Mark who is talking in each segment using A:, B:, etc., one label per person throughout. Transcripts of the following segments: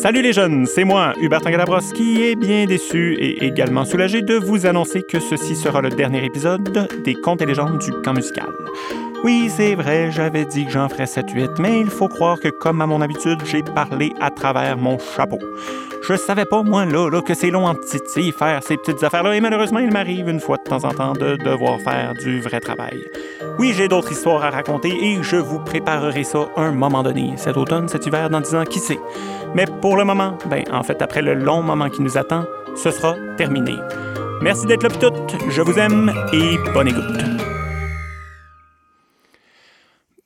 A: Salut les jeunes, c'est moi, Hubert Galabros, qui est bien déçu et également soulagé de vous annoncer que ceci sera le dernier épisode des Contes et légendes du camp musical. Oui, c'est vrai, j'avais dit que j'en ferais 7-8, mais il faut croire que, comme à mon habitude, j'ai parlé à travers mon chapeau. Je savais pas, moi, là, que c'est long en titi faire ces petites affaires-là, et malheureusement, il m'arrive une fois de temps en temps de devoir faire du vrai travail. Oui, j'ai d'autres histoires à raconter et je vous préparerai ça un moment donné, cet automne, cet hiver, dans 10 ans, qui sait. Mais pour le moment, ben, en fait, après le long moment qui nous attend, ce sera terminé. Merci d'être là, tout. Je vous aime et bonne écoute.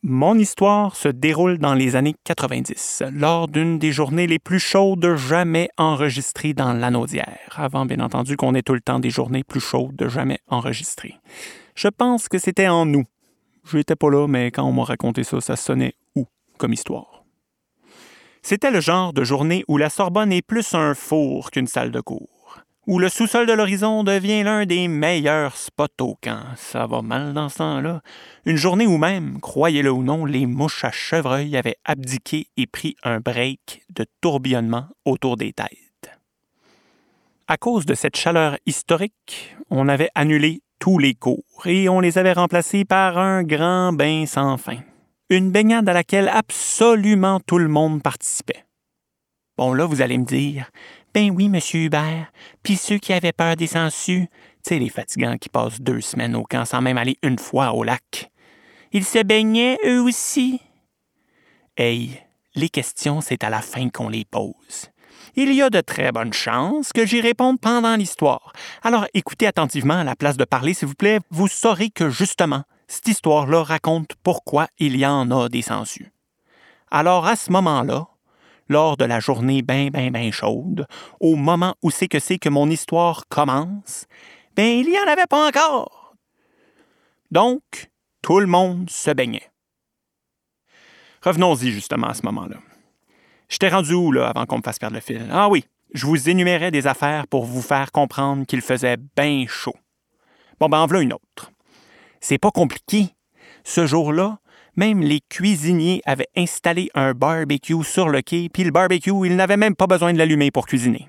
A: Mon histoire se déroule dans les années 90, lors d'une des journées les plus chaudes jamais enregistrées dans l'Anaudière, avant bien entendu qu'on ait tout le temps des journées plus chaudes jamais enregistrées. Je pense que c'était en nous. Je n'étais pas là, mais quand on m'a raconté ça, ça sonnait où comme histoire? C'était le genre de journée où la Sorbonne est plus un four qu'une salle de cours où le sous-sol de l'horizon devient l'un des meilleurs spots au camp. Ça va mal dans ce temps-là. Une journée où même, croyez-le ou non, les mouches à chevreuil avaient abdiqué et pris un break de tourbillonnement autour des têtes. À cause de cette chaleur historique, on avait annulé tous les cours et on les avait remplacés par un grand bain sans fin. Une baignade à laquelle absolument tout le monde participait. Bon, là, vous allez me dire, ben oui, monsieur Hubert. Puis ceux qui avaient peur des sangsues, tu sais, les fatigants qui passent deux semaines au camp sans même aller une fois au lac. Ils se baignaient eux aussi? Hey, les questions, c'est à la fin qu'on les pose. Il y a de très bonnes chances que j'y réponde pendant l'histoire. Alors écoutez attentivement à la place de parler, s'il vous plaît. Vous saurez que justement, cette histoire-là raconte pourquoi il y en a des sangsues. Alors à ce moment-là, lors de la journée bien, bien, bien chaude, au moment où c'est que c'est que mon histoire commence, ben il n'y en avait pas encore. Donc, tout le monde se baignait. Revenons-y justement à ce moment-là. J'étais rendu où, là, avant qu'on me fasse perdre le fil? Ah oui, je vous énumérais des affaires pour vous faire comprendre qu'il faisait bien chaud. Bon, ben, en voilà une autre. C'est pas compliqué. Ce jour-là, même les cuisiniers avaient installé un barbecue sur le quai, puis le barbecue, ils n'avaient même pas besoin de l'allumer pour cuisiner.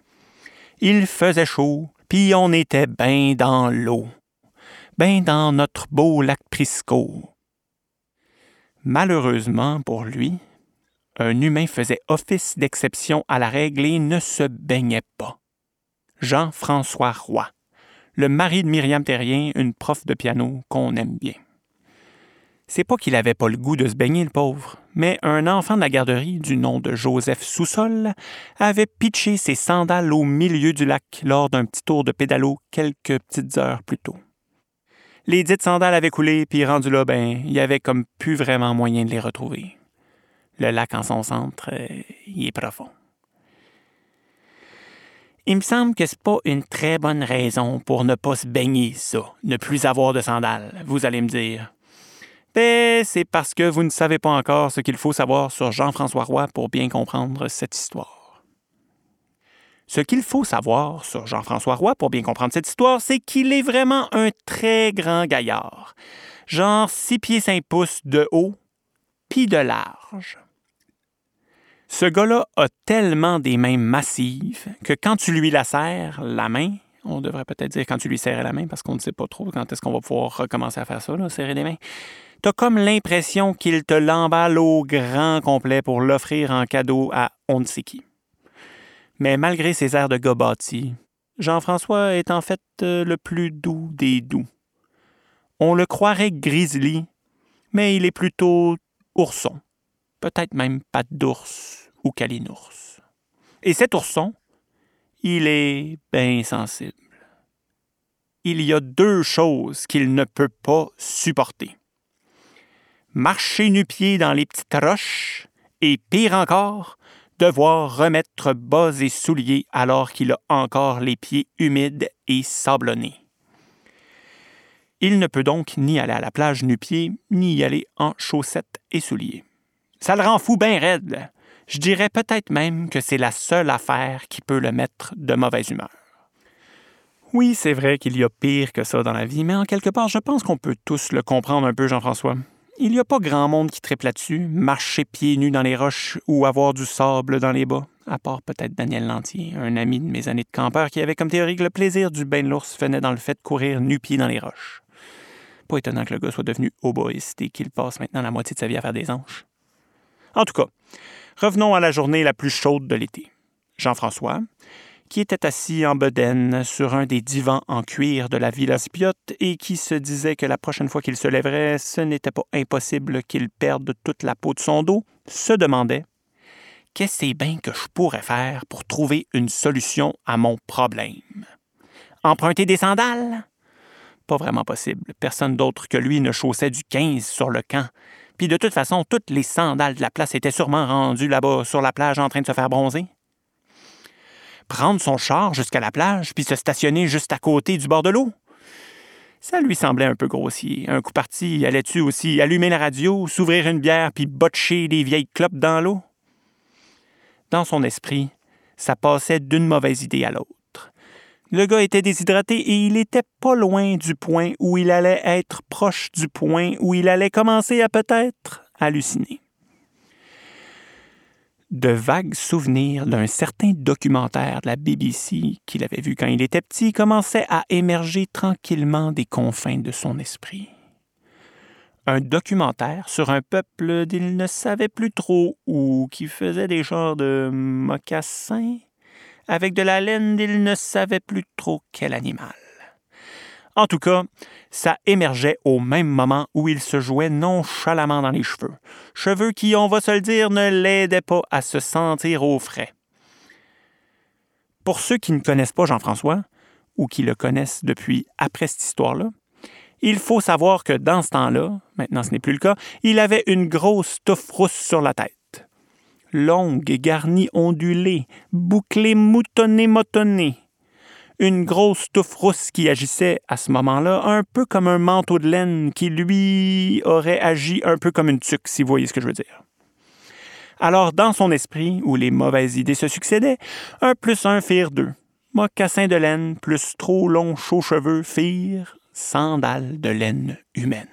A: Il faisait chaud, puis on était bien dans l'eau, bien dans notre beau lac Prisco. Malheureusement pour lui, un humain faisait office d'exception à la règle et ne se baignait pas. Jean-François Roy, le mari de Myriam Terrien, une prof de piano qu'on aime bien. C'est pas qu'il avait pas le goût de se baigner, le pauvre, mais un enfant de la garderie du nom de Joseph Soussol avait pitché ses sandales au milieu du lac lors d'un petit tour de pédalo quelques petites heures plus tôt. Les dites sandales avaient coulé, puis rendu là, ben, il y avait comme plus vraiment moyen de les retrouver. Le lac en son centre, euh, il est profond. Il me semble que c'est pas une très bonne raison pour ne pas se baigner, ça, ne plus avoir de sandales, vous allez me dire. C'est parce que vous ne savez pas encore ce qu'il faut savoir sur Jean-François Roy pour bien comprendre cette histoire. Ce qu'il faut savoir sur Jean-François Roy pour bien comprendre cette histoire, c'est qu'il est vraiment un très grand gaillard. Genre 6 pieds 5 pouces de haut, puis de large. Ce gars-là a tellement des mains massives que quand tu lui la serres, la main, on devrait peut-être dire quand tu lui serres la main parce qu'on ne sait pas trop quand est-ce qu'on va pouvoir recommencer à faire ça, serrer des mains t'as comme l'impression qu'il te l'emballe au grand complet pour l'offrir en cadeau à on. Mais malgré ses airs de gars Jean-François est en fait euh, le plus doux des doux. On le croirait grizzly, mais il est plutôt ourson, peut-être même patte d'ours ou calinours. Et cet ourson, il est bien sensible. Il y a deux choses qu'il ne peut pas supporter marcher nu-pied dans les petites roches, et pire encore, devoir remettre bas et souliers alors qu'il a encore les pieds humides et sablonnés. Il ne peut donc ni aller à la plage nu-pied, ni y aller en chaussettes et souliers. Ça le rend fou bien raide. Je dirais peut-être même que c'est la seule affaire qui peut le mettre de mauvaise humeur. Oui, c'est vrai qu'il y a pire que ça dans la vie, mais en quelque part, je pense qu'on peut tous le comprendre un peu, Jean-François. Il n'y a pas grand monde qui triple là-dessus, marcher pieds nus dans les roches ou avoir du sable dans les bas, à part peut-être Daniel Lantier, un ami de mes années de campeur qui avait comme théorie que le plaisir du bain de l'ours venait dans le fait de courir nu-pieds dans les roches. Pas étonnant que le gars soit devenu oboïste et qu'il passe maintenant la moitié de sa vie à faire des anges. En tout cas, revenons à la journée la plus chaude de l'été. Jean-François, qui était assis en bedaine sur un des divans en cuir de la Villa Spiotte et qui se disait que la prochaine fois qu'il se lèverait, ce n'était pas impossible qu'il perde toute la peau de son dos, se demandait Qu'est-ce bien que je pourrais faire pour trouver une solution à mon problème? Emprunter des sandales Pas vraiment possible. Personne d'autre que lui ne chaussait du 15 sur le camp. Puis de toute façon, toutes les sandales de la place étaient sûrement rendues là-bas sur la plage en train de se faire bronzer prendre son char jusqu'à la plage puis se stationner juste à côté du bord de l'eau? Ça lui semblait un peu grossier. Un coup parti, allait-tu aussi allumer la radio, s'ouvrir une bière puis botcher des vieilles clopes dans l'eau? Dans son esprit, ça passait d'une mauvaise idée à l'autre. Le gars était déshydraté et il était pas loin du point où il allait être proche du point où il allait commencer à peut-être halluciner de vagues souvenirs d'un certain documentaire de la BBC qu'il avait vu quand il était petit commençaient à émerger tranquillement des confins de son esprit. Un documentaire sur un peuple d'il ne savait plus trop où, qui faisait des genres de mocassins avec de la laine d'il ne savait plus trop quel animal. En tout cas, ça émergeait au même moment où il se jouait nonchalamment dans les cheveux. Cheveux qui, on va se le dire, ne l'aidaient pas à se sentir au frais. Pour ceux qui ne connaissent pas Jean-François, ou qui le connaissent depuis après cette histoire-là, il faut savoir que dans ce temps-là, maintenant ce n'est plus le cas, il avait une grosse touffe rousse sur la tête. Longue, garnie, ondulée, bouclée, moutonnée, motonnée, une grosse touffe rousse qui agissait à ce moment-là un peu comme un manteau de laine qui, lui, aurait agi un peu comme une tuque, si vous voyez ce que je veux dire. Alors, dans son esprit, où les mauvaises idées se succédaient, un plus un firent deux. Mocassin de laine plus trop longs chauds cheveux firent sandales de laine humaine.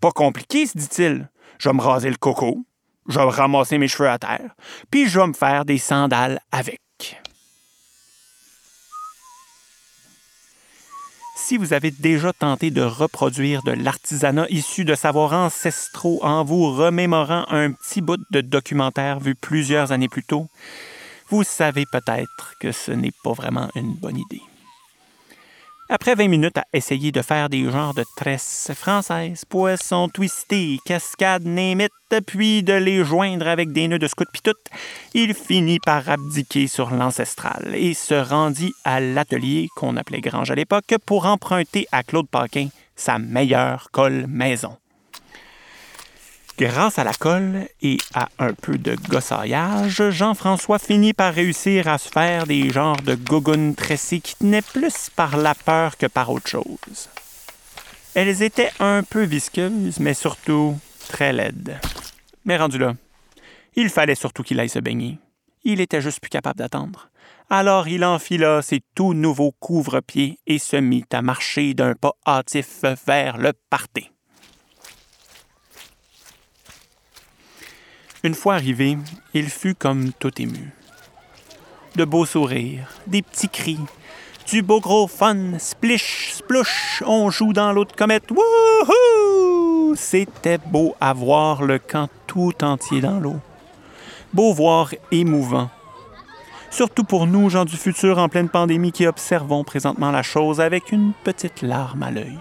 A: Pas compliqué, se dit-il. Je vais me raser le coco, je vais ramasser mes cheveux à terre, puis je vais me faire des sandales avec. Si vous avez déjà tenté de reproduire de l'artisanat issu de savoirs ancestraux en vous remémorant un petit bout de documentaire vu plusieurs années plus tôt, vous savez peut-être que ce n'est pas vraiment une bonne idée. Après 20 minutes à essayer de faire des genres de tresses françaises, poissons twistés, cascades némites, puis de les joindre avec des nœuds de scout tout, il finit par abdiquer sur l'ancestral et se rendit à l'atelier qu'on appelait Grange à l'époque pour emprunter à Claude Paquin sa meilleure colle maison. Grâce à la colle et à un peu de gossaillage, Jean-François finit par réussir à se faire des genres de gougounes tressées qui tenaient plus par la peur que par autre chose. Elles étaient un peu visqueuses, mais surtout très laides. Mais rendu là, il fallait surtout qu'il aille se baigner. Il était juste plus capable d'attendre. Alors il enfila ses tout nouveaux couvre-pieds et se mit à marcher d'un pas hâtif vers le parté. Une fois arrivé, il fut comme tout ému. De beaux sourires, des petits cris, du beau gros fun, splish, splouch, on joue dans l'autre comète, wouhou! C'était beau à voir le camp tout entier dans l'eau. Beau voir émouvant. Surtout pour nous, gens du futur en pleine pandémie qui observons présentement la chose avec une petite larme à l'œil.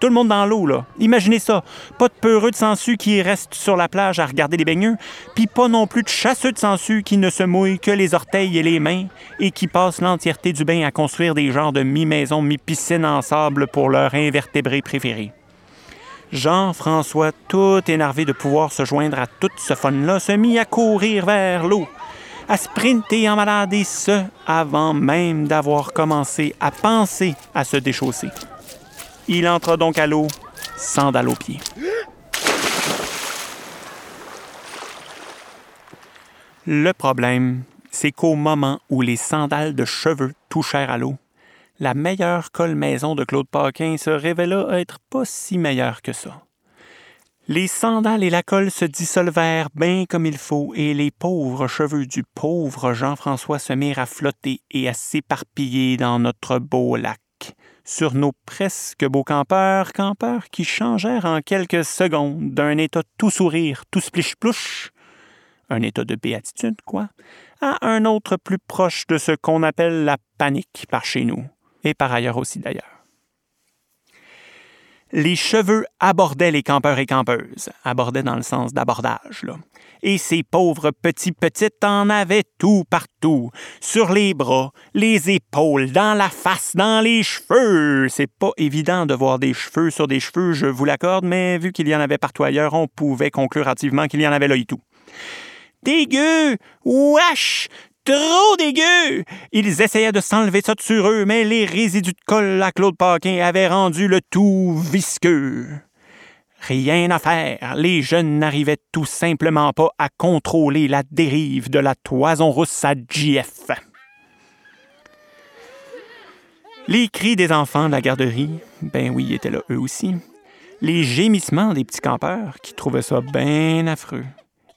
A: Tout le monde dans l'eau, là. Imaginez ça. Pas de peureux de sangsues qui restent sur la plage à regarder les baigneux, puis pas non plus de chasseux de sangsues qui ne se mouillent que les orteils et les mains et qui passent l'entièreté du bain à construire des genres de mi-maison, mi-piscine en sable pour leur invertébrés préférés. Jean-François, tout énervé de pouvoir se joindre à tout ce fun-là, se mit à courir vers l'eau, à sprinter en malade et ce, avant même d'avoir commencé à penser à se déchausser. Il entra donc à l'eau, sandales aux pieds. Le problème, c'est qu'au moment où les sandales de cheveux touchèrent à l'eau, la meilleure colle maison de Claude Paquin se révéla être pas si meilleure que ça. Les sandales et la colle se dissolvèrent bien comme il faut, et les pauvres cheveux du pauvre Jean-François se mirent à flotter et à s'éparpiller dans notre beau lac. Sur nos presque beaux campeurs, campeurs qui changèrent en quelques secondes d'un état tout sourire, tout splish-plouche, un état de béatitude, quoi, à un autre plus proche de ce qu'on appelle la panique par chez nous, et par ailleurs aussi d'ailleurs. Les cheveux abordaient les campeurs et campeuses, abordaient dans le sens d'abordage, là. Et ces pauvres petits petites en avaient tout partout, sur les bras, les épaules, dans la face, dans les cheveux. C'est pas évident de voir des cheveux sur des cheveux, je vous l'accorde, mais vu qu'il y en avait partout ailleurs, on pouvait conclure hâtivement qu'il y en avait là et tout. Dégueu! Wesh! Trop dégueu! Ils essayaient de s'enlever ça de sur eux, mais les résidus de colle à Claude Paquin avaient rendu le tout visqueux. Rien à faire, les jeunes n'arrivaient tout simplement pas à contrôler la dérive de la toison rousse à JF. Les cris des enfants de la garderie, ben oui, étaient là eux aussi. Les gémissements des petits campeurs qui trouvaient ça bien affreux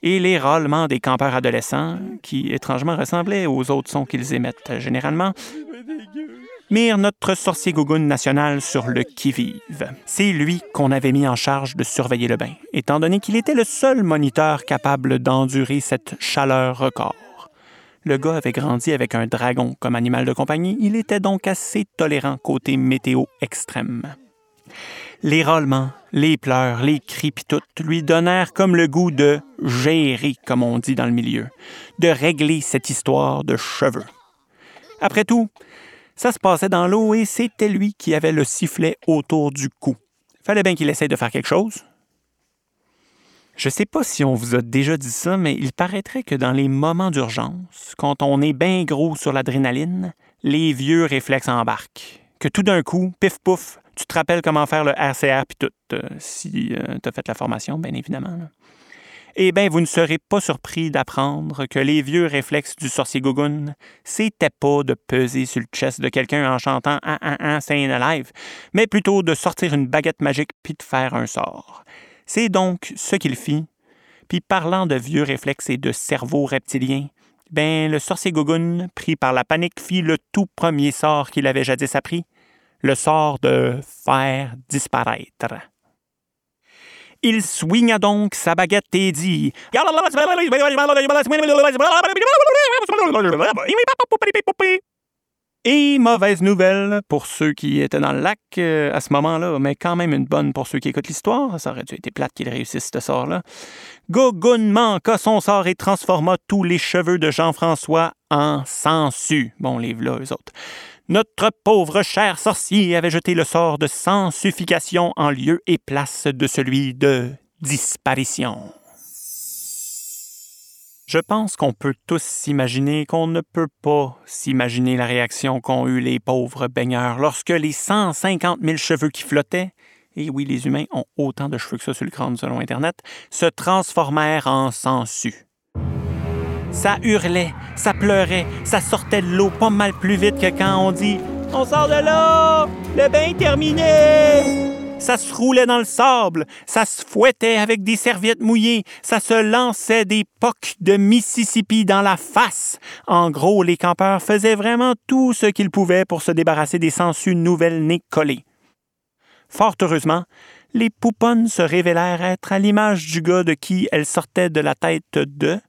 A: et les râlements des campeurs adolescents, qui étrangement ressemblaient aux autres sons qu'ils émettent généralement, mirent notre sorcier gougoune national sur le qui-vive. C'est lui qu'on avait mis en charge de surveiller le bain, étant donné qu'il était le seul moniteur capable d'endurer cette chaleur record. Le gars avait grandi avec un dragon comme animal de compagnie, il était donc assez tolérant côté météo extrême. Les râlements, les pleurs, les cris pis tout lui donnèrent comme le goût de gérer, comme on dit dans le milieu, de régler cette histoire de cheveux. Après tout, ça se passait dans l'eau et c'était lui qui avait le sifflet autour du cou. Fallait bien qu'il essaye de faire quelque chose. Je sais pas si on vous a déjà dit ça, mais il paraîtrait que dans les moments d'urgence, quand on est bien gros sur l'adrénaline, les vieux réflexes embarquent. Que tout d'un coup, pif pouf, tu te rappelles comment faire le RCR puis tout, euh, si euh, tu fait la formation, bien évidemment. Eh bien, vous ne serez pas surpris d'apprendre que les vieux réflexes du sorcier Gogun, c'était pas de peser sur le chest de quelqu'un en chantant un un un c'est alive, mais plutôt de sortir une baguette magique puis de faire un sort. C'est donc ce qu'il fit. Puis parlant de vieux réflexes et de cerveau reptilien, ben le sorcier Gogun, pris par la panique, fit le tout premier sort qu'il avait jadis appris, le sort de faire disparaître. Il swinga donc sa baguette et dit Et mauvaise nouvelle pour ceux qui étaient dans le lac euh, à ce moment-là, mais quand même une bonne pour ceux qui écoutent l'histoire. Ça aurait dû être plate qu'il réussisse ce sort-là. Gogun manqua son sort et transforma tous les cheveux de Jean-François en sangsues. Bon, livre-là, eux autres. Notre pauvre cher sorcier avait jeté le sort de sensification en lieu et place de celui de disparition. Je pense qu'on peut tous s'imaginer qu'on ne peut pas s'imaginer la réaction qu'ont eue les pauvres baigneurs lorsque les 150 000 cheveux qui flottaient, et oui, les humains ont autant de cheveux que ça sur le crâne selon Internet, se transformèrent en sangsues. Ça hurlait, ça pleurait, ça sortait de l'eau pas mal plus vite que quand on dit On sort de l'eau! Le bain est terminé! Ça se roulait dans le sable, ça se fouettait avec des serviettes mouillées, ça se lançait des pocs de Mississippi dans la face. En gros, les campeurs faisaient vraiment tout ce qu'ils pouvaient pour se débarrasser des sangsues nouvelles nées collées. Fort heureusement, les pouponnes se révélèrent être à l'image du gars de qui elles sortaient de la tête de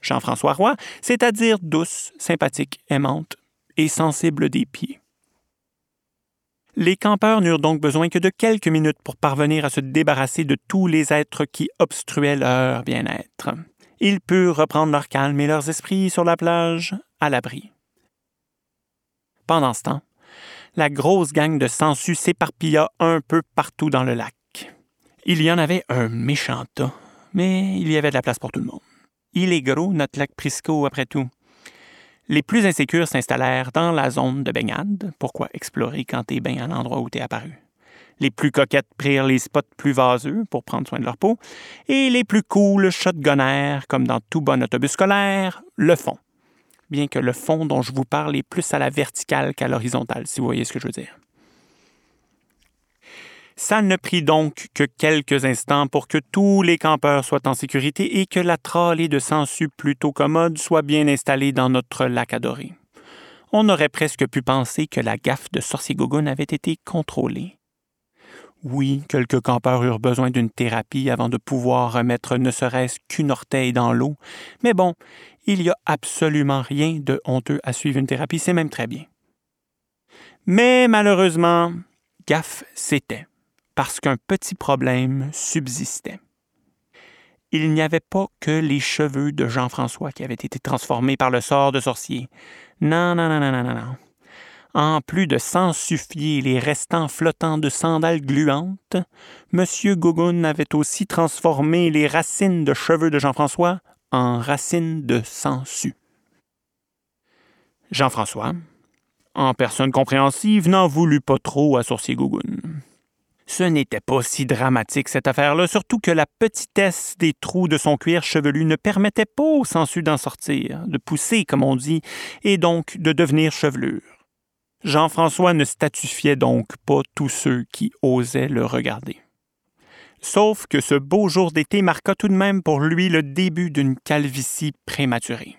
A: Jean-François Roy, c'est-à-dire douce, sympathique, aimante et sensible des pieds. Les campeurs n'eurent donc besoin que de quelques minutes pour parvenir à se débarrasser de tous les êtres qui obstruaient leur bien-être. Ils purent reprendre leur calme et leurs esprits sur la plage, à l'abri. Pendant ce temps, la grosse gang de sangsues s'éparpilla un peu partout dans le lac. Il y en avait un méchant tas, mais il y avait de la place pour tout le monde. Il est gros, notre lac Prisco, après tout. Les plus insécures s'installèrent dans la zone de baignade. Pourquoi explorer quand t'es bien à l'endroit où t'es apparu? Les plus coquettes prirent les spots plus vaseux pour prendre soin de leur peau, et les plus cool shotgunnèrent, comme dans tout bon autobus scolaire, le fond. bien que le fond dont je vous parle est plus à la verticale qu'à l'horizontale, si vous voyez ce que je veux dire. Ça ne prit donc que quelques instants pour que tous les campeurs soient en sécurité et que la tralée de sangsues plutôt commode soit bien installée dans notre lac adoré. On aurait presque pu penser que la gaffe de Sorcier Gogun avait été contrôlée. Oui, quelques campeurs eurent besoin d'une thérapie avant de pouvoir remettre ne serait-ce qu'une orteil dans l'eau, mais bon, il n'y a absolument rien de honteux à suivre une thérapie, c'est même très bien. Mais malheureusement, gaffe c'était parce qu'un petit problème subsistait. Il n'y avait pas que les cheveux de Jean-François qui avaient été transformés par le sort de sorcier. Non, non, non, non, non, non. En plus de suffier les restants flottants de sandales gluantes, M. Gougoun avait aussi transformé les racines de cheveux de Jean-François en racines de sangsues. Jean-François, en personne compréhensive, n'en voulut pas trop à Sorcier Gougoun. Ce n'était pas si dramatique cette affaire-là, surtout que la petitesse des trous de son cuir chevelu ne permettait pas au sensu d'en sortir, de pousser, comme on dit, et donc de devenir chevelure. Jean-François ne statifiait donc pas tous ceux qui osaient le regarder. Sauf que ce beau jour d'été marqua tout de même pour lui le début d'une calvitie prématurée.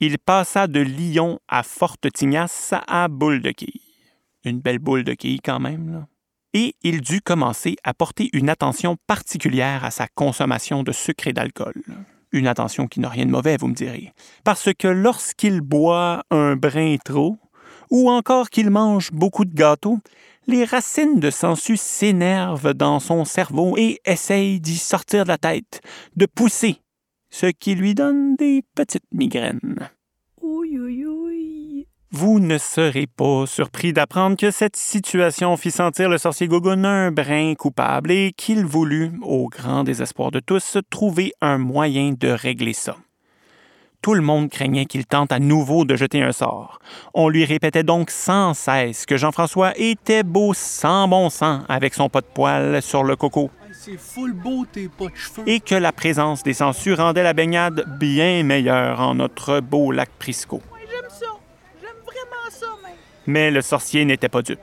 A: Il passa de Lyon à Forte Tignasse à Boule de Quille. Une belle boule de quille quand même, là et il dut commencer à porter une attention particulière à sa consommation de sucre et d'alcool. Une attention qui n'a rien de mauvais, vous me direz. Parce que lorsqu'il boit un brin trop, ou encore qu'il mange beaucoup de gâteaux, les racines de sensu s'énervent dans son cerveau et essayent d'y sortir de la tête, de pousser, ce qui lui donne des petites migraines. Vous ne serez pas surpris d'apprendre que cette situation fit sentir le sorcier Gogun un brin coupable et qu'il voulut, au grand désespoir de tous, trouver un moyen de régler ça. Tout le monde craignait qu'il tente à nouveau de jeter un sort. On lui répétait donc sans cesse que Jean-François était beau sans bon sens avec son pot de poil sur le coco. Et que la présence des sangsues rendait la baignade bien meilleure en notre beau lac Prisco. Mais le sorcier n'était pas dupe.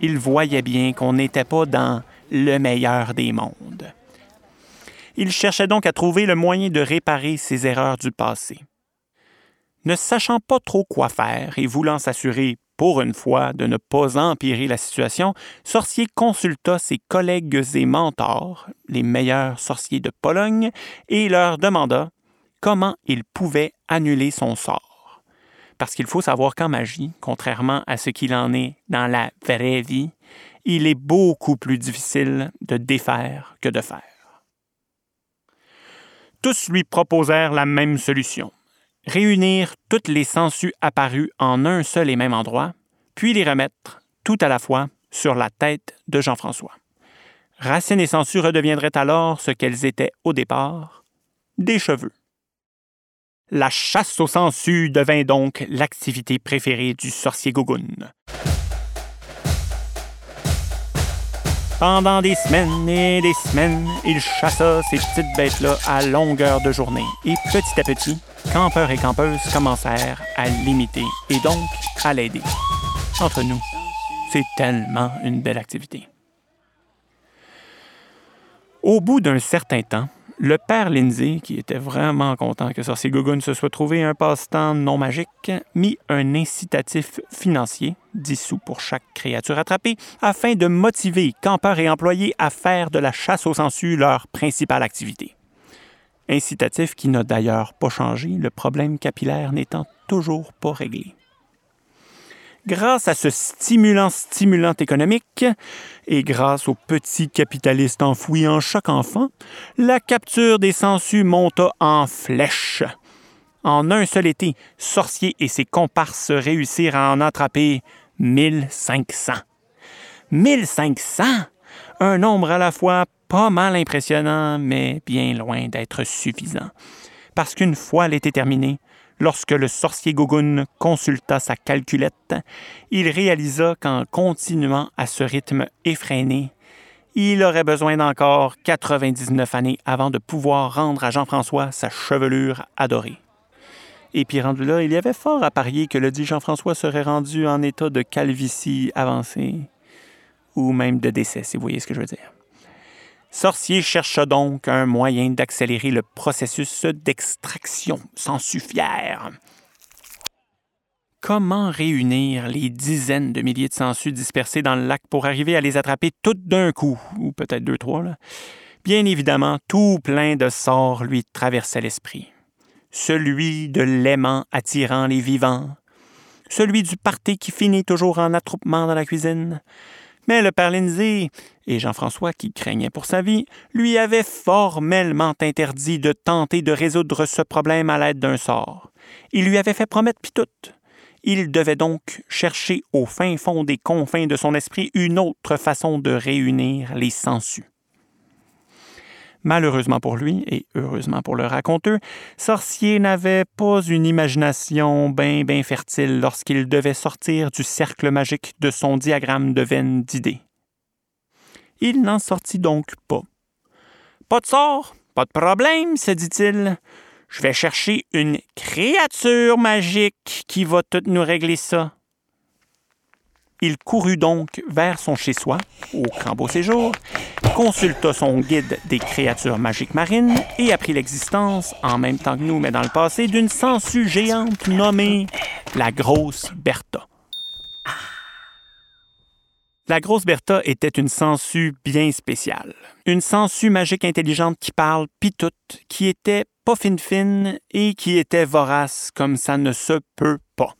A: Il voyait bien qu'on n'était pas dans le meilleur des mondes. Il cherchait donc à trouver le moyen de réparer ses erreurs du passé. Ne sachant pas trop quoi faire et voulant s'assurer, pour une fois, de ne pas empirer la situation, Sorcier consulta ses collègues et mentors, les meilleurs sorciers de Pologne, et leur demanda comment il pouvait annuler son sort. Parce qu'il faut savoir qu'en magie, contrairement à ce qu'il en est dans la vraie vie, il est beaucoup plus difficile de défaire que de faire. Tous lui proposèrent la même solution réunir toutes les sangsues apparues en un seul et même endroit, puis les remettre tout à la fois sur la tête de Jean-François. Racine et sangsues redeviendraient alors ce qu'elles étaient au départ, des cheveux. La chasse aux sangsues devint donc l'activité préférée du sorcier Gogun. Pendant des semaines et des semaines, il chassa ces petites bêtes-là à longueur de journée. Et petit à petit, campeurs et campeuses commencèrent à l'imiter et donc à l'aider. Entre nous, c'est tellement une belle activité. Au bout d'un certain temps, le père Lindsay, qui était vraiment content que Sorcier Gogun se soit trouvé un passe-temps non magique, mit un incitatif financier, 10 sous pour chaque créature attrapée, afin de motiver campeurs et employés à faire de la chasse aux sangsues leur principale activité. Incitatif qui n'a d'ailleurs pas changé, le problème capillaire n'étant toujours pas réglé. Grâce à ce stimulant stimulant économique et grâce aux petits capitalistes enfouis en chaque enfant, la capture des sangsues monta en flèche. En un seul été, Sorcier et ses comparses réussirent à en attraper 1500. 1500! Un nombre à la fois pas mal impressionnant, mais bien loin d'être suffisant. Parce qu'une fois l'été terminé, Lorsque le sorcier Gogun consulta sa calculette, il réalisa qu'en continuant à ce rythme effréné, il aurait besoin d'encore 99 années avant de pouvoir rendre à Jean-François sa chevelure adorée. Et puis rendu là, il y avait fort à parier que le dit Jean-François serait rendu en état de calvitie avancée, ou même de décès, si vous voyez ce que je veux dire. Sorcier cherche donc un moyen d'accélérer le processus d'extraction sans suffière. Comment réunir les dizaines de milliers de sangsues dispersés dans le lac pour arriver à les attraper toutes d'un coup, ou peut-être deux, trois? Bien évidemment, tout plein de sorts lui traversait l'esprit. Celui de l'aimant attirant les vivants, celui du party qui finit toujours en attroupement dans la cuisine, mais le Lindsay et Jean-François, qui craignait pour sa vie, lui avaient formellement interdit de tenter de résoudre ce problème à l'aide d'un sort. Il lui avait fait promettre pis tout. Il devait donc chercher au fin fond des confins de son esprit une autre façon de réunir les sangsues. Malheureusement pour lui, et heureusement pour le raconteur, Sorcier n'avait pas une imagination bien bien fertile lorsqu'il devait sortir du cercle magique de son diagramme de veine d'idées. Il n'en sortit donc pas. Pas de sort, pas de problème, se dit-il. Je vais chercher une créature magique qui va tout nous régler ça. Il courut donc vers son chez-soi, au Crambeau Séjour, consulta son guide des créatures magiques marines et apprit l'existence, en même temps que nous, mais dans le passé, d'une sangsue géante nommée la Grosse Bertha. La Grosse Bertha était une sangsue bien spéciale. Une sangsue magique intelligente qui parle pis tout, qui était pas fine fine et qui était vorace comme ça ne se peut pas.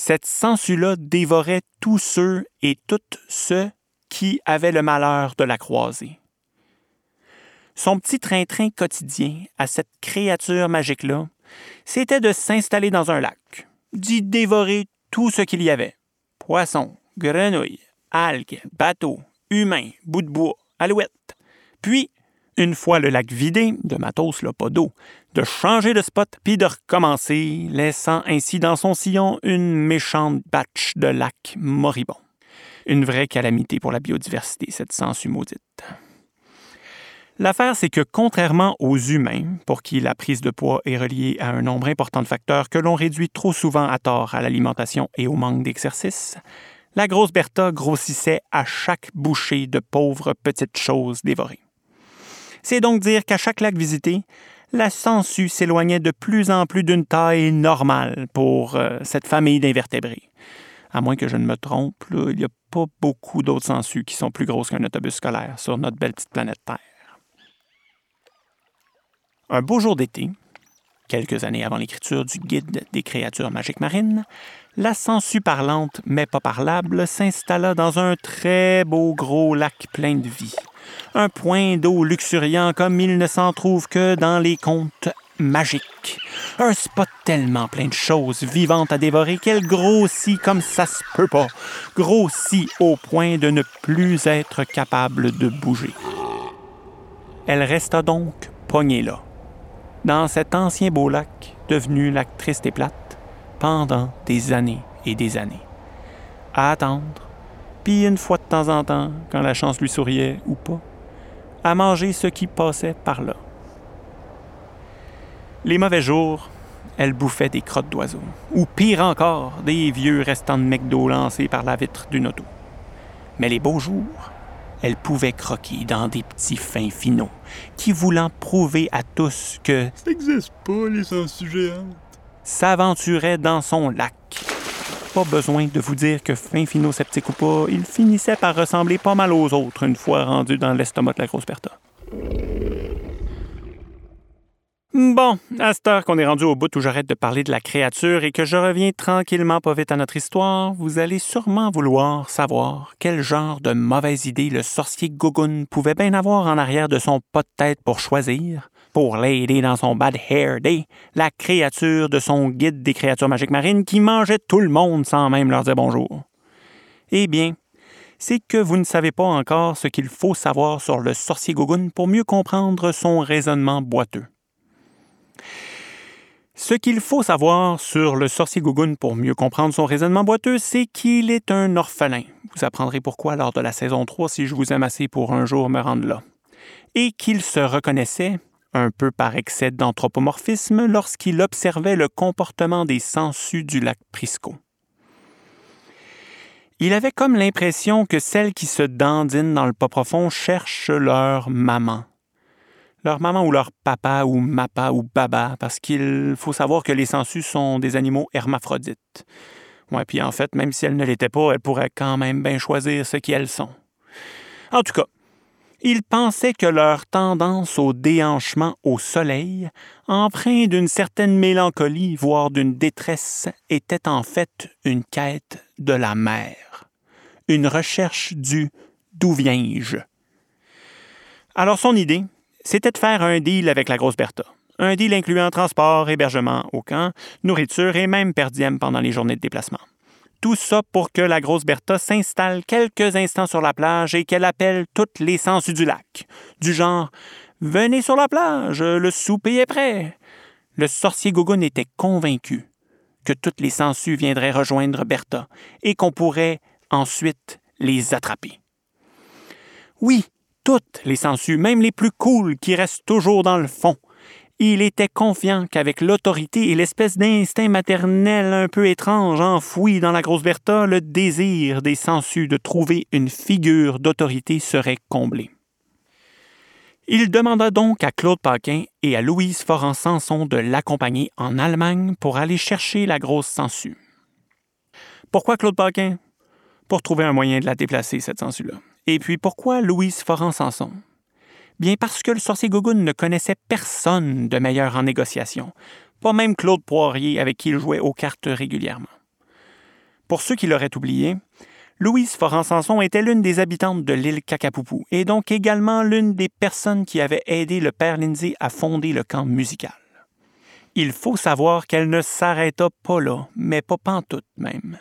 A: Cette sangsue-là dévorait tous ceux et toutes ceux qui avaient le malheur de la croiser. Son petit train-train quotidien à cette créature magique-là, c'était de s'installer dans un lac, d'y dévorer tout ce qu'il y avait. Poissons, grenouilles, algues, bateaux, humains, bouts de bois, alouettes. Puis une fois le lac vidé, de matos, là, pas d'eau, de changer de spot puis de recommencer, laissant ainsi dans son sillon une méchante batch de lacs moribonds. Une vraie calamité pour la biodiversité, cette sangsue maudite. L'affaire, c'est que contrairement aux humains, pour qui la prise de poids est reliée à un nombre important de facteurs que l'on réduit trop souvent à tort à l'alimentation et au manque d'exercice, la grosse Bertha grossissait à chaque bouchée de pauvres petites choses dévorées. C'est donc dire qu'à chaque lac visité, la sangsue s'éloignait de plus en plus d'une taille normale pour euh, cette famille d'invertébrés. À moins que je ne me trompe, il n'y a pas beaucoup d'autres sangsues qui sont plus grosses qu'un autobus scolaire sur notre belle petite planète Terre. Un beau jour d'été, quelques années avant l'écriture du Guide des créatures magiques marines, la sangsue parlante mais pas parlable s'installa dans un très beau gros lac plein de vie un point d'eau luxuriant comme il ne s'en trouve que dans les contes magiques. Un spot tellement plein de choses vivantes à dévorer qu'elle grossit comme ça se peut pas, grossit au point de ne plus être capable de bouger. Elle resta donc poignée là, dans cet ancien beau lac devenu lac triste et plate, pendant des années et des années. À attendre, puis une fois de temps en temps, quand la chance lui souriait ou pas, à manger ce qui passait par là. Les mauvais jours, elle bouffait des crottes d'oiseaux, ou pire encore, des vieux restants de McDo lancés par la vitre d'une auto. Mais les beaux jours, elle pouvait croquer dans des petits fins finaux, qui voulant prouver à tous que
B: ça n'existe pas les sangsues
A: s'aventurait dans son lac. Pas besoin de vous dire que fin finaux sceptique ou pas, il finissait par ressembler pas mal aux autres une fois rendu dans l'estomac de la grosse Bertha. Bon, à cette heure qu'on est rendu au bout où j'arrête de parler de la créature et que je reviens tranquillement pas vite à notre histoire, vous allez sûrement vouloir savoir quel genre de mauvaise idée le sorcier Gogun pouvait bien avoir en arrière de son pas de tête pour choisir, pour l'aider dans son bad hair day, la créature de son guide des créatures magiques marines qui mangeait tout le monde sans même leur dire bonjour. Eh bien, c'est que vous ne savez pas encore ce qu'il faut savoir sur le sorcier Gogun pour mieux comprendre son raisonnement boiteux. Ce qu'il faut savoir sur le sorcier Gogun pour mieux comprendre son raisonnement boiteux, c'est qu'il est un orphelin. Vous apprendrez pourquoi lors de la saison 3 si je vous aime assez pour un jour me rendre là. Et qu'il se reconnaissait un peu par excès d'anthropomorphisme lorsqu'il observait le comportement des sangsues du lac Prisco. Il avait comme l'impression que celles qui se dandinent dans le pas profond cherchent leur maman. Leur maman ou leur papa ou mappa ou baba, parce qu'il faut savoir que les sangsues sont des animaux hermaphrodites. Ouais, puis en fait, même si elles ne l'étaient pas, elles pourraient quand même bien choisir ce qu'elles sont. En tout cas, ils pensaient que leur tendance au déhanchement au soleil, empreinte d'une certaine mélancolie, voire d'une détresse, était en fait une quête de la mer, une recherche du d'où viens-je. Alors son idée, c'était de faire un deal avec la grosse Bertha. Un deal incluant transport, hébergement au camp, nourriture et même per pendant les journées de déplacement. Tout ça pour que la grosse Bertha s'installe quelques instants sur la plage et qu'elle appelle toutes les sangsues du lac. Du genre Venez sur la plage, le souper est prêt. Le sorcier Gougoun était convaincu que toutes les sangsues viendraient rejoindre Bertha et qu'on pourrait ensuite les attraper. Oui, toutes les sangsues, même les plus cools qui restent toujours dans le fond, il était confiant qu'avec l'autorité et l'espèce d'instinct maternel un peu étrange enfoui dans la grosse Bertha, le désir des sensus de trouver une figure d'autorité serait comblé. Il demanda donc à Claude Paquin et à Louise Foran-Sanson de l'accompagner en Allemagne pour aller chercher la grosse sangsue. Pourquoi Claude Paquin? Pour trouver un moyen de la déplacer, cette sangsue-là. Et puis pourquoi Louise Foran-Sanson? Bien parce que le sorcier Gougoun ne connaissait personne de meilleur en négociation, pas même Claude Poirier avec qui il jouait aux cartes régulièrement. Pour ceux qui l'auraient oublié, Louise Foran-Sanson était l'une des habitantes de l'île Cacapoupou et donc également l'une des personnes qui avaient aidé le père Lindsay à fonder le camp musical. Il faut savoir qu'elle ne s'arrêta pas là, mais pas pantoute même.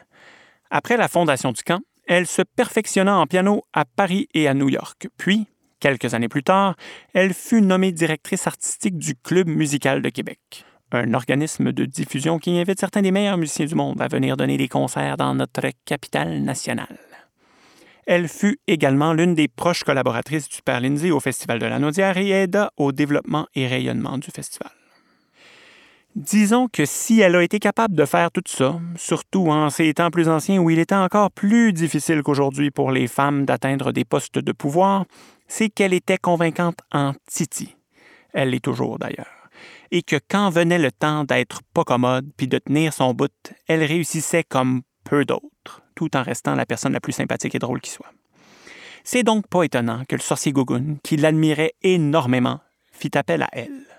A: Après la fondation du camp, elle se perfectionna en piano à Paris et à New York, puis, Quelques années plus tard, elle fut nommée directrice artistique du Club musical de Québec, un organisme de diffusion qui invite certains des meilleurs musiciens du monde à venir donner des concerts dans notre capitale nationale. Elle fut également l'une des proches collaboratrices du Père Lindsay au Festival de la Naudière et aida au développement et rayonnement du festival. Disons que si elle a été capable de faire tout ça, surtout en ces temps plus anciens où il était encore plus difficile qu'aujourd'hui pour les femmes d'atteindre des postes de pouvoir, c'est qu'elle était convaincante en Titi. Elle l'est toujours d'ailleurs. Et que quand venait le temps d'être pas commode puis de tenir son bout, elle réussissait comme peu d'autres, tout en restant la personne la plus sympathique et drôle qui soit. C'est donc pas étonnant que le sorcier Gougoun, qui l'admirait énormément, fit appel à elle.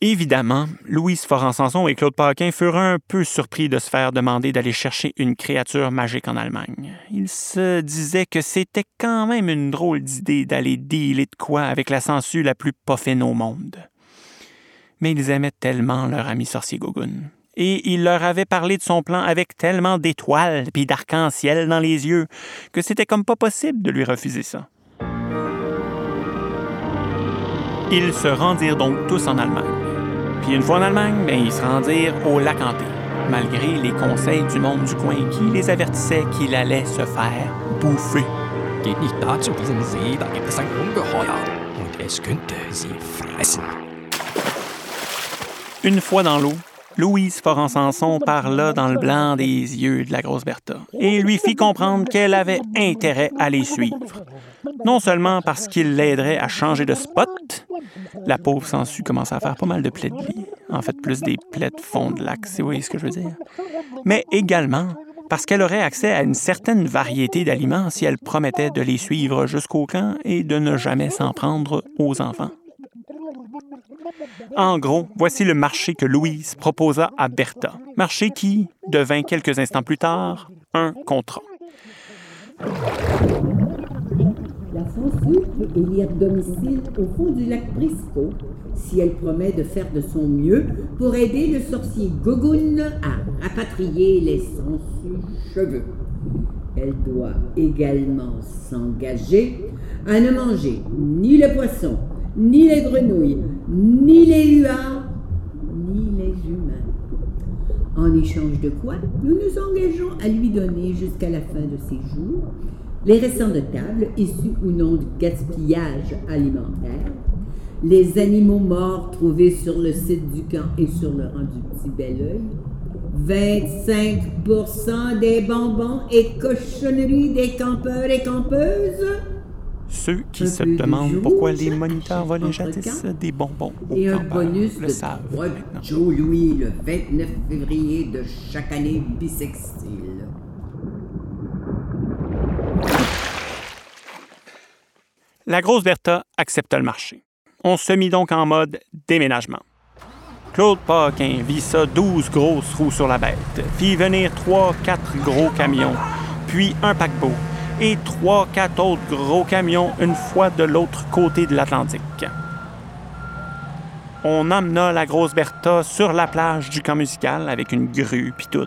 A: Évidemment, Louise Foran-Sanson et Claude Paquin furent un peu surpris de se faire demander d'aller chercher une créature magique en Allemagne. Ils se disaient que c'était quand même une drôle d'idée d'aller dealer de quoi avec la censure la plus poffine au monde. Mais ils aimaient tellement leur ami sorcier Gogun. Et il leur avait parlé de son plan avec tellement d'étoiles puis d'arc-en-ciel dans les yeux que c'était comme pas possible de lui refuser ça. Ils se rendirent donc tous en Allemagne. Puis une fois en Allemagne, ben, ils se rendirent au lac Hanté, malgré les conseils du monde du coin qui les avertissaient qu'il allait se faire bouffer. Une fois dans l'eau, Louise Foran-Sanson parla dans le blanc des yeux de la grosse Bertha et lui fit comprendre qu'elle avait intérêt à les suivre. Non seulement parce qu'il l'aiderait à changer de spot, la pauvre sensu commençait à faire pas mal de plaies de lit, en fait plus des plaies de fond de lac, c'est oui ce que je veux dire, mais également parce qu'elle aurait accès à une certaine variété d'aliments si elle promettait de les suivre jusqu'au camp et de ne jamais s'en prendre aux enfants. En gros, voici le marché que Louise proposa à Bertha. Marché qui devint quelques instants plus tard un contrat.
C: La censure peut élire domicile au fond du lac Briscoe si elle promet de faire de son mieux pour aider le sorcier Gogun à rapatrier les sensus cheveux. Elle doit également s'engager à ne manger ni le poisson, ni les grenouilles, ni les huards, ni les humains. En échange de quoi, nous nous engageons à lui donner jusqu'à la fin de ses jours les restants de table issus ou non du gaspillage alimentaire, les animaux morts trouvés sur le site du camp et sur le rang du petit bel oeil, 25% des bonbons et cochonneries des campeurs et campeuses,
A: Ceux qui se demandent pourquoi les moniteurs volaient
C: entre
A: jadis des bonbons aux
C: et un
A: campeurs
C: bonus
A: le savent.
C: Joe Louis le 29 février de chaque année bissextile.
A: La grosse Bertha accepta le marché. On se mit donc en mode déménagement. Claude Paquin vit ça 12 grosses roues sur la bête, fit venir 3-4 gros camions, puis un paquebot, et 3-4 autres gros camions une fois de l'autre côté de l'Atlantique. On emmena la grosse Bertha sur la plage du camp musical avec une grue puis tout.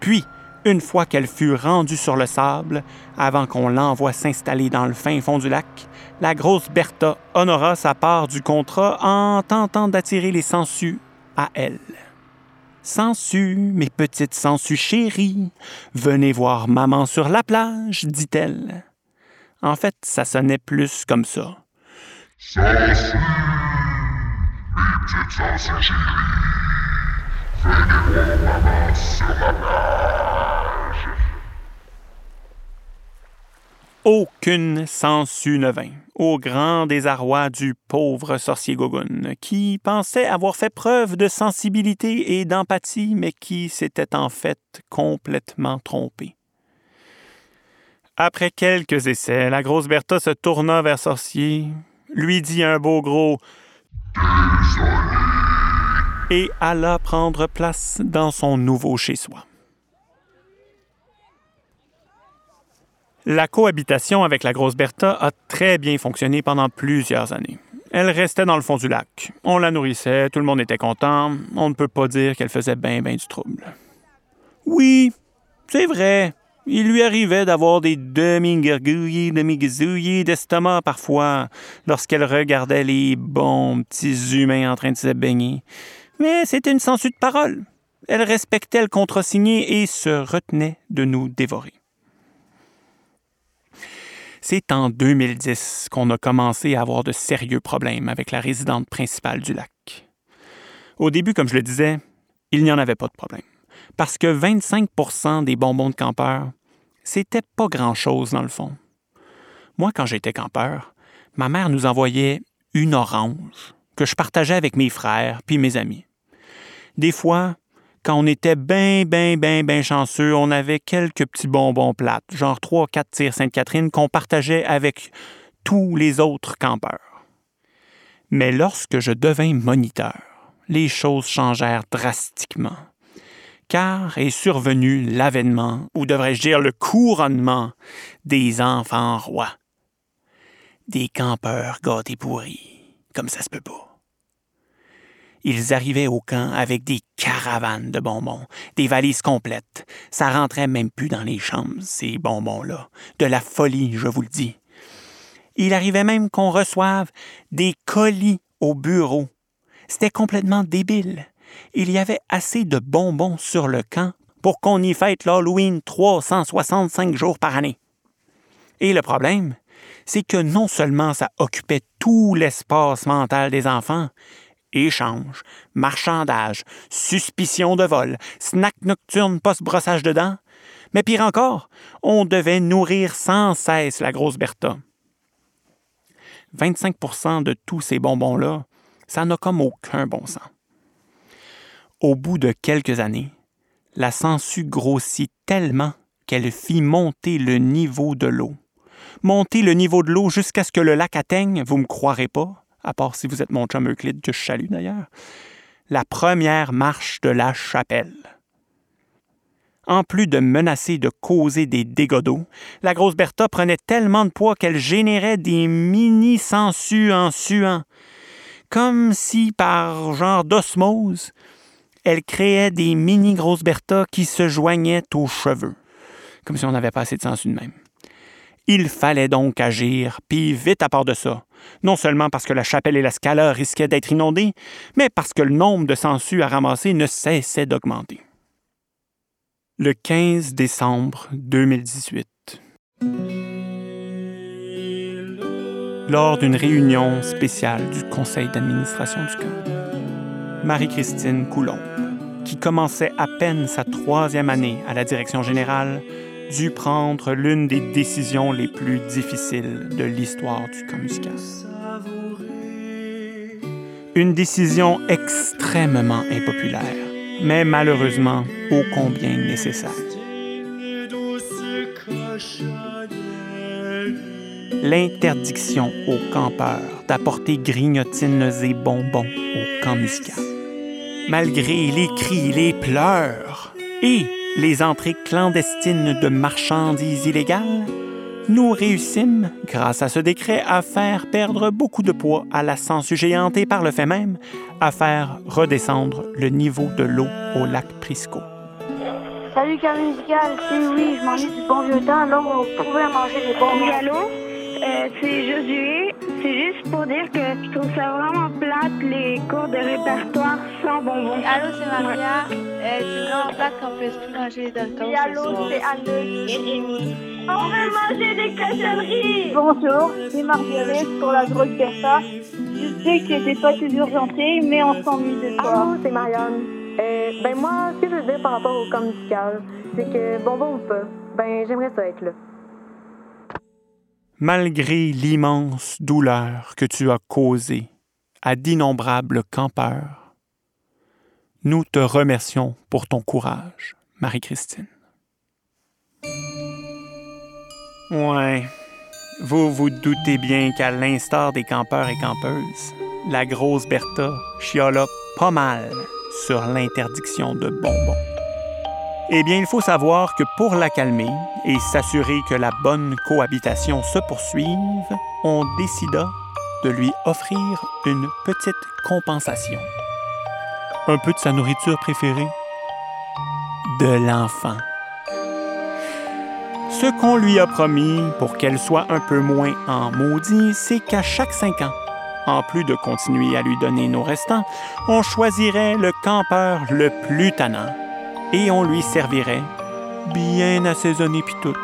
A: Puis, une fois qu'elle fut rendue sur le sable, avant qu'on l'envoie s'installer dans le fin fond du lac, la grosse Bertha honora sa part du contrat en tentant d'attirer les sangsues à elle. Sangsues, mes petites sangsues chéries, venez voir maman sur la plage, dit-elle. En fait, ça sonnait plus comme ça. Aucune sangsue ne vint, au grand désarroi du pauvre sorcier Gogun, qui pensait avoir fait preuve de sensibilité et d'empathie, mais qui s'était en fait complètement trompé. Après quelques essais, la grosse Bertha se tourna vers Sorcier, lui dit un beau gros et alla prendre place dans son nouveau chez-soi. La cohabitation avec la grosse Bertha a très bien fonctionné pendant plusieurs années. Elle restait dans le fond du lac. On la nourrissait, tout le monde était content. On ne peut pas dire qu'elle faisait bien, bien du trouble. Oui, c'est vrai. Il lui arrivait d'avoir des demi-gargouillis, demi-gazouillis d'estomac parfois lorsqu'elle regardait les bons petits humains en train de se baigner. Mais c'était une censure de parole. Elle respectait le contrat signé et se retenait de nous dévorer. C'est en 2010 qu'on a commencé à avoir de sérieux problèmes avec la résidente principale du lac. Au début, comme je le disais, il n'y en avait pas de problème. Parce que 25% des bonbons de campeurs, c'était pas grand-chose dans le fond. Moi, quand j'étais campeur, ma mère nous envoyait une orange que je partageais avec mes frères puis mes amis. Des fois, quand on était bien, bien, bien, bien chanceux, on avait quelques petits bonbons plates, genre 3-4 tirs Sainte-Catherine, qu'on partageait avec tous les autres campeurs. Mais lorsque je devins moniteur, les choses changèrent drastiquement. Car est survenu l'avènement, ou devrais-je dire le couronnement, des enfants rois. Des campeurs gâtés pourris, comme ça se peut pas. Ils arrivaient au camp avec des caravanes de bonbons, des valises complètes. Ça rentrait même plus dans les chambres, ces bonbons-là. De la folie, je vous le dis. Il arrivait même qu'on reçoive des colis au bureau. C'était complètement débile. Il y avait assez de bonbons sur le camp pour qu'on y fête l'Halloween 365 jours par année. Et le problème, c'est que non seulement ça occupait tout l'espace mental des enfants, échanges, marchandages, suspicion de vol, snack nocturne post-brossage de dents, mais pire encore, on devait nourrir sans cesse la grosse Bertha. 25% de tous ces bonbons-là, ça n'a comme aucun bon sens. Au bout de quelques années, la sangsue grossit tellement qu'elle fit monter le niveau de l'eau. Monter le niveau de l'eau jusqu'à ce que le lac atteigne, vous me croirez pas, à part si vous êtes mon chum Euclide que d'ailleurs, la première marche de la chapelle. En plus de menacer de causer des dégâts la grosse Bertha prenait tellement de poids qu'elle générait des mini-sangsues en suant, comme si par genre d'osmose, elle créait des mini-grosses Bertha qui se joignaient aux cheveux, comme si on n'avait pas assez de sangsues de même. Il fallait donc agir, puis vite à part de ça. Non seulement parce que la chapelle et la scala risquaient d'être inondées, mais parce que le nombre de sangsues à ramasser ne cessait d'augmenter. Le 15 décembre 2018. lors d'une réunion spéciale du conseil d'administration du camp. Marie-Christine Coulombe, qui commençait à peine sa troisième année à la direction générale, dut prendre l'une des décisions les plus difficiles de l'histoire du musical. Une décision extrêmement impopulaire, mais malheureusement ô combien nécessaire. L'interdiction aux campeurs d'apporter grignotines et bonbons au camp musical. Malgré les cris, les pleurs et les entrées clandestines de marchandises illégales, nous réussîmes, grâce à ce décret, à faire perdre beaucoup de poids à la censure géante et par le fait même, à faire redescendre le niveau de l'eau au lac Prisco.
D: Salut Camille Musical, c'est oui, je m'ennuie du bon vieux temps, alors on pouvait manger des.
E: Oui, allô? Euh, c'est Josué. C'est juste pour dire que je trouve ça vraiment plate, les cours de répertoire sans bonbons.
F: Allô, c'est Maria. Euh, c'est vraiment plate qu'on puisse plus manger
E: Oui,
F: ce
E: allô, c'est Anne et Rémi. On veut manger des cochonneries! Bonjour, c'est Marguerite pour la grosse Bertha. Je sais que c'est pas toujours gentil, mais on s'ennuie de toi.
G: Allô, c'est Marianne. Euh, ben moi, ce que je veux dire par rapport au camp musical, c'est que bonbon ou pas, ben j'aimerais ça être là.
A: Malgré l'immense douleur que tu as causée à d'innombrables campeurs, nous te remercions pour ton courage, Marie-Christine. Ouais, vous vous doutez bien qu'à l'instar des campeurs et campeuses, la grosse Bertha chiola pas mal sur l'interdiction de bonbons. Eh bien, il faut savoir que pour la calmer et s'assurer que la bonne cohabitation se poursuive, on décida de lui offrir une petite compensation. Un peu de sa nourriture préférée. De l'enfant. Ce qu'on lui a promis pour qu'elle soit un peu moins en maudit, c'est qu'à chaque cinq ans, en plus de continuer à lui donner nos restants, on choisirait le campeur le plus tannant et on lui servirait, bien assaisonné pis tout,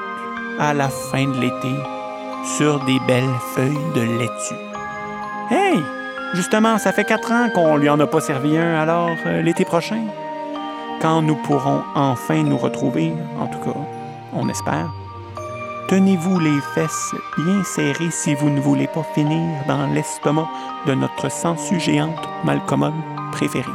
A: à la fin de l'été, sur des belles feuilles de laitue. Hey! Justement, ça fait quatre ans qu'on lui en a pas servi un, alors euh, l'été prochain, quand nous pourrons enfin nous retrouver, en tout cas, on espère, tenez-vous les fesses bien serrées si vous ne voulez pas finir dans l'estomac de notre sangsue géante malcommode préférée.